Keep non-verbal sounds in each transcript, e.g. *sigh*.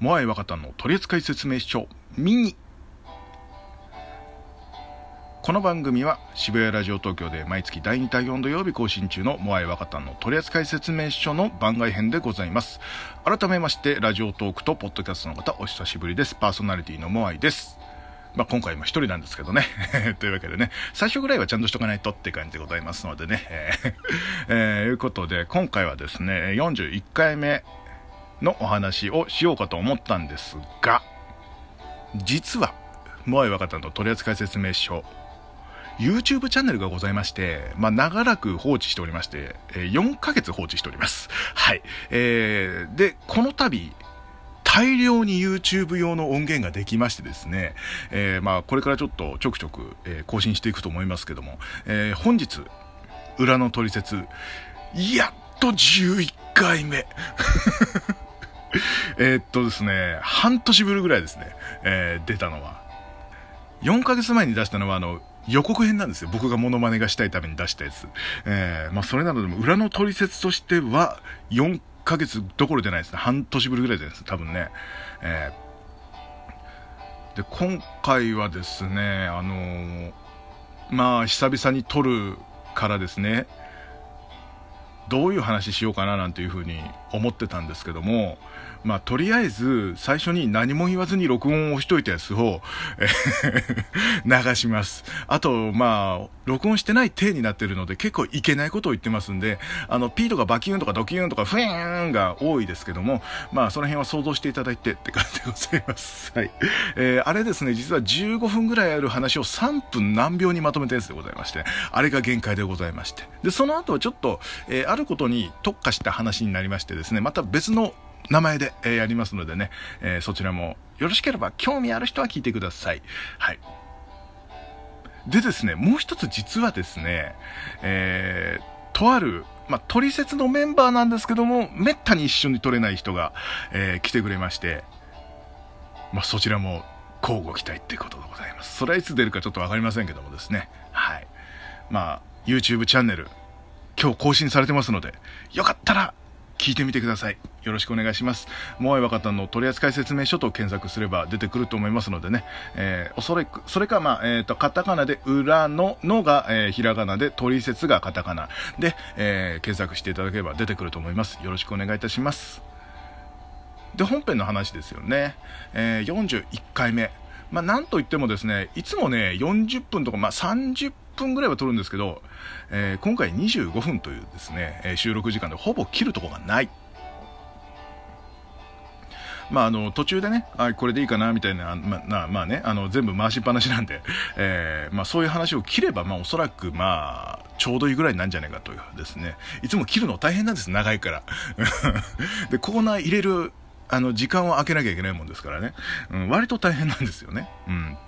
モアイ若田の取扱説明書ミニこの番組は渋谷ラジオ東京で毎月第2第4土曜日更新中のモアイ若田の取扱説明書の番外編でございます改めましてラジオトークとポッドキャストの方お久しぶりですパーソナリティのモアイですまあ、今回も一人なんですけどね。*laughs* というわけでね、最初ぐらいはちゃんとしとかないとって感じでございますのでね。えーえー、いうことで、今回はですね、41回目のお話をしようかと思ったんですが、実は、モアイ若田の取扱説明書、YouTube チャンネルがございまして、まあ、長らく放置しておりまして、4ヶ月放置しております。はい。えー、で、この度、大量に YouTube 用の音源ができましてですね、えー、まあ、これからちょっとちょくちょく、えー、更新していくと思いますけども、えー、本日、裏の取説、やっと11回目。*laughs* えっとですね、半年ぶりぐらいですね、えー、出たのは。4ヶ月前に出したのは、あの、予告編なんですよ。僕がモノマネがしたいために出したやつ。えー、まあ、それなのでも、裏の取説としては、4ヶ月どころじゃないですね。半年ぶりぐらいじゃないです。多分ね。えー、で、今回はですね、あのー、まあ、久々に撮るからですね、どういう話しようかななんていうふうに思ってたんですけども、まあ、とりあえず、最初に何も言わずに録音をしといたやつを、流します。あと、まあ、録音してない体になってるので、結構いけないことを言ってますんで、あの、P とかバキューンとかドキューンとかフェーンが多いですけども、まあ、その辺は想像していただいてって感じでございます。はい。えー、あれですね、実は15分ぐらいある話を3分何秒にまとめたやつでございまして、あれが限界でございまして。で、その後はちょっと、えー、あることに特化した話になりましてですね、また別の名前で、えー、やりますのでね、え、そちらもよろしければ興味ある人は聞いてください。はい。でですね、もう一つ実はですね、えー、とある、まあ、取説のメンバーなんですけども、めったに一緒に取れない人が、えー、来てくれまして、まあ、そちらも交互期待っていうことでございます。それはいつ出るかちょっとわかりませんけどもですね、はい。まあ、YouTube チャンネル、今日更新されてますので、よかったら聞いてみてください。よろしくお願いします。モアイ若田の取扱説明書と検索すれば出てくると思いますのでね、えー、おそらく、それか、まあ、えっ、ー、と、カタカナで、裏の、のが、えー、ひらがなで、取説がカタカナで、えー、検索していただければ出てくると思います。よろしくお願いいたします。で、本編の話ですよね。えー、41回目。まあ、なんといってもですね、いつもね、40分とか、まあ、30分分ぐらいは撮るんですけど、えー、今回25分というですね、えー、収録時間でほぼ切るとこがない。まあ、あの、途中でね、あ、これでいいかな、みたいな、まあ、まあね、あの、全部回しっぱなしなんで、えー、まあ、そういう話を切れば、まあ、おそらく、まあ、ちょうどいいぐらいなんじゃないかというですね、いつも切るの大変なんです、長いから。*laughs* で、コーナー入れる、あの、時間を空けなきゃいけないもんですからね、うん、割と大変なんですよね。うん。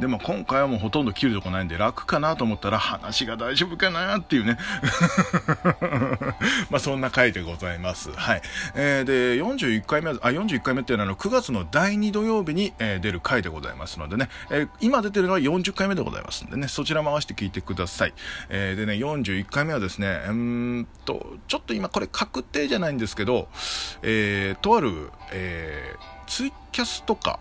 でも今回はもうほとんど切るとこないんで楽かなと思ったら話が大丈夫かなっていうね *laughs* まあそんな回でございます。はい。えー、で、41回目、あ、41回目っていうのは9月の第2土曜日に、えー、出る回でございますのでね、えー、今出てるのは40回目でございますんでね、そちら回して聞いてください。えー、でね、41回目はですね、うんと、ちょっと今これ確定じゃないんですけど、えー、とある、えー、ツイキャスとか、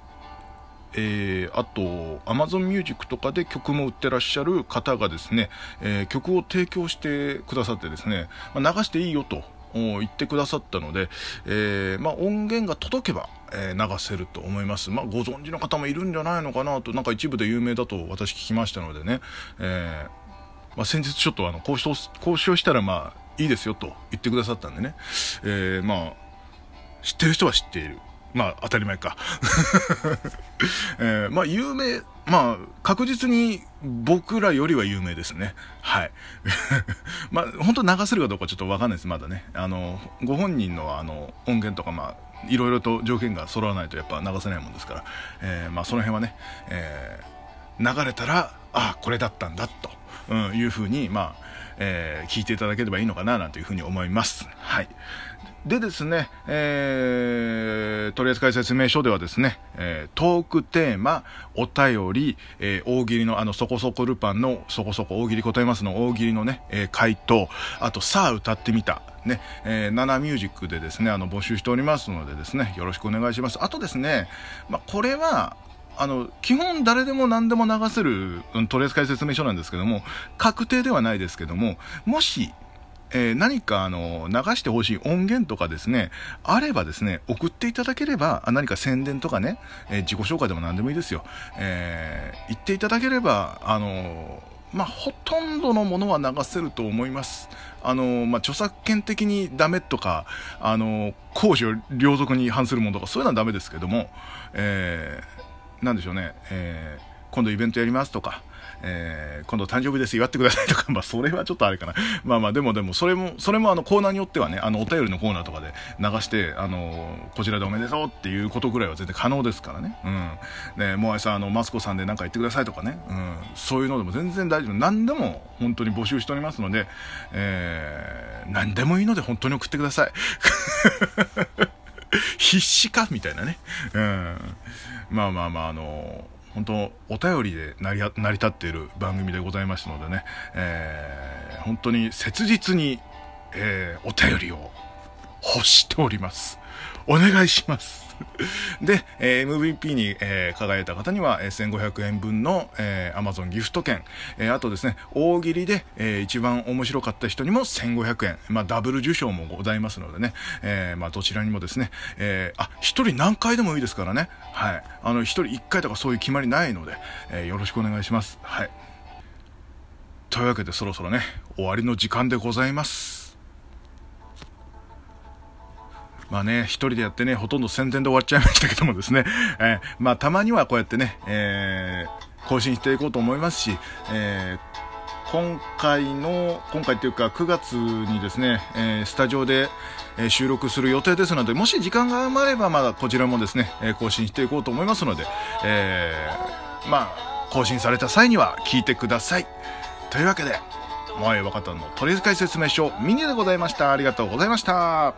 えー、あと Amazon Music とかで曲も売ってらっしゃる方がですね、えー、曲を提供してくださってですね、まあ、流していいよと言ってくださったので、えー、まあ、音源が届けば、えー、流せると思います。まあ、ご存知の方もいるんじゃないのかなと、なんか一部で有名だと私聞きましたのでね、えー、まあ、先日ちょっとあの交渉、交渉したらまあ、いいですよと言ってくださったんでね、えまあ、知ってる人は知っている。まあ、当たり前か。*laughs* えー、まあ、有名、まあ、確実に僕らよりは有名ですね。はい。*laughs* まあ、本当流せるかどうかちょっとわかんないです、まだね。あの、ご本人のあの、音源とか、まあ、いろいろと条件が揃わないとやっぱ流せないもんですから、えー、まあ、その辺はね、えー、流れたら、ああ、これだったんだ、と、うん、いうふうに、まあ、えー、聞いていただければいいのかな、なんていうふうに思います。はい。でですね、えー、取扱説明書ではですね、えー、トークテーマ、お便り、えー、大喜利のあの、そこそこルパンの、そこそこ大喜利答えますの大喜利のね、えー、回答、あと、さあ歌ってみた、ね、えー、ナナミュージックでですね、あの、募集しておりますのでですね、よろしくお願いします。あとですね、まあ、これは、あの、基本誰でも何でも流せる取扱説明書なんですけども、確定ではないですけども、もし、えー、何かあの流してほしい音源とかですね、あればですね、送っていただければ、何か宣伝とかね、えー、自己紹介でも何でもいいですよ。えー、言っていただければ、あのまあ、ほとんどのものは流せると思います。あのまあ、著作権的にダメとか、あの公序良俗に反するものとか、そういうのはダメですけども、えーなんでしょうね、えー、今度イベントやりますとか、えー、今度誕生日です祝ってくださいとか、*laughs* まあそれはちょっとあれかな。まあまあでもでもそれも、それもあのコーナーによってはね、あのお便りのコーナーとかで流して、あのこちらでおめでとうっていうことぐらいは全然可能ですからね。うん。ね、もあさん、あの、マスコさんで何か言ってくださいとかね。うん。そういうのでも全然大丈夫。何でも本当に募集しておりますので、えー、何でもいいので本当に送ってください。*laughs* *laughs* 必死か？みたいなね。うん。まあまあまあ、あの本当お便りで成り成り立っている番組でございますのでね、えー、本当に切実に、えー、お便りを欲しております。お願いします。*laughs* で、えー、MVP に、えー、輝いた方には、えー、1500円分の、えー、Amazon ギフト券、えー、あとですね、大喜利で、えー、一番面白かった人にも1500円、まあ、ダブル受賞もございますのでね、えー、まあ、どちらにもですね、えー、あ、一人何回でもいいですからね、はい。あの、一人一回とかそういう決まりないので、えー、よろしくお願いします。はい。というわけでそろそろね、終わりの時間でございます。まあね、一人でやってね、ほとんど宣伝で終わっちゃいましたけどもですね、*laughs* えー、まあたまにはこうやってね、えー、更新していこうと思いますし、えー、今回の、今回というか9月にですね、えー、スタジオで、え収録する予定ですので、もし時間が余ればまだこちらもですね、え更新していこうと思いますので、え、まあ、更新された際には聞いてください。というわけで、萌え若田の取り扱い説明書ミニでございました。ありがとうございました。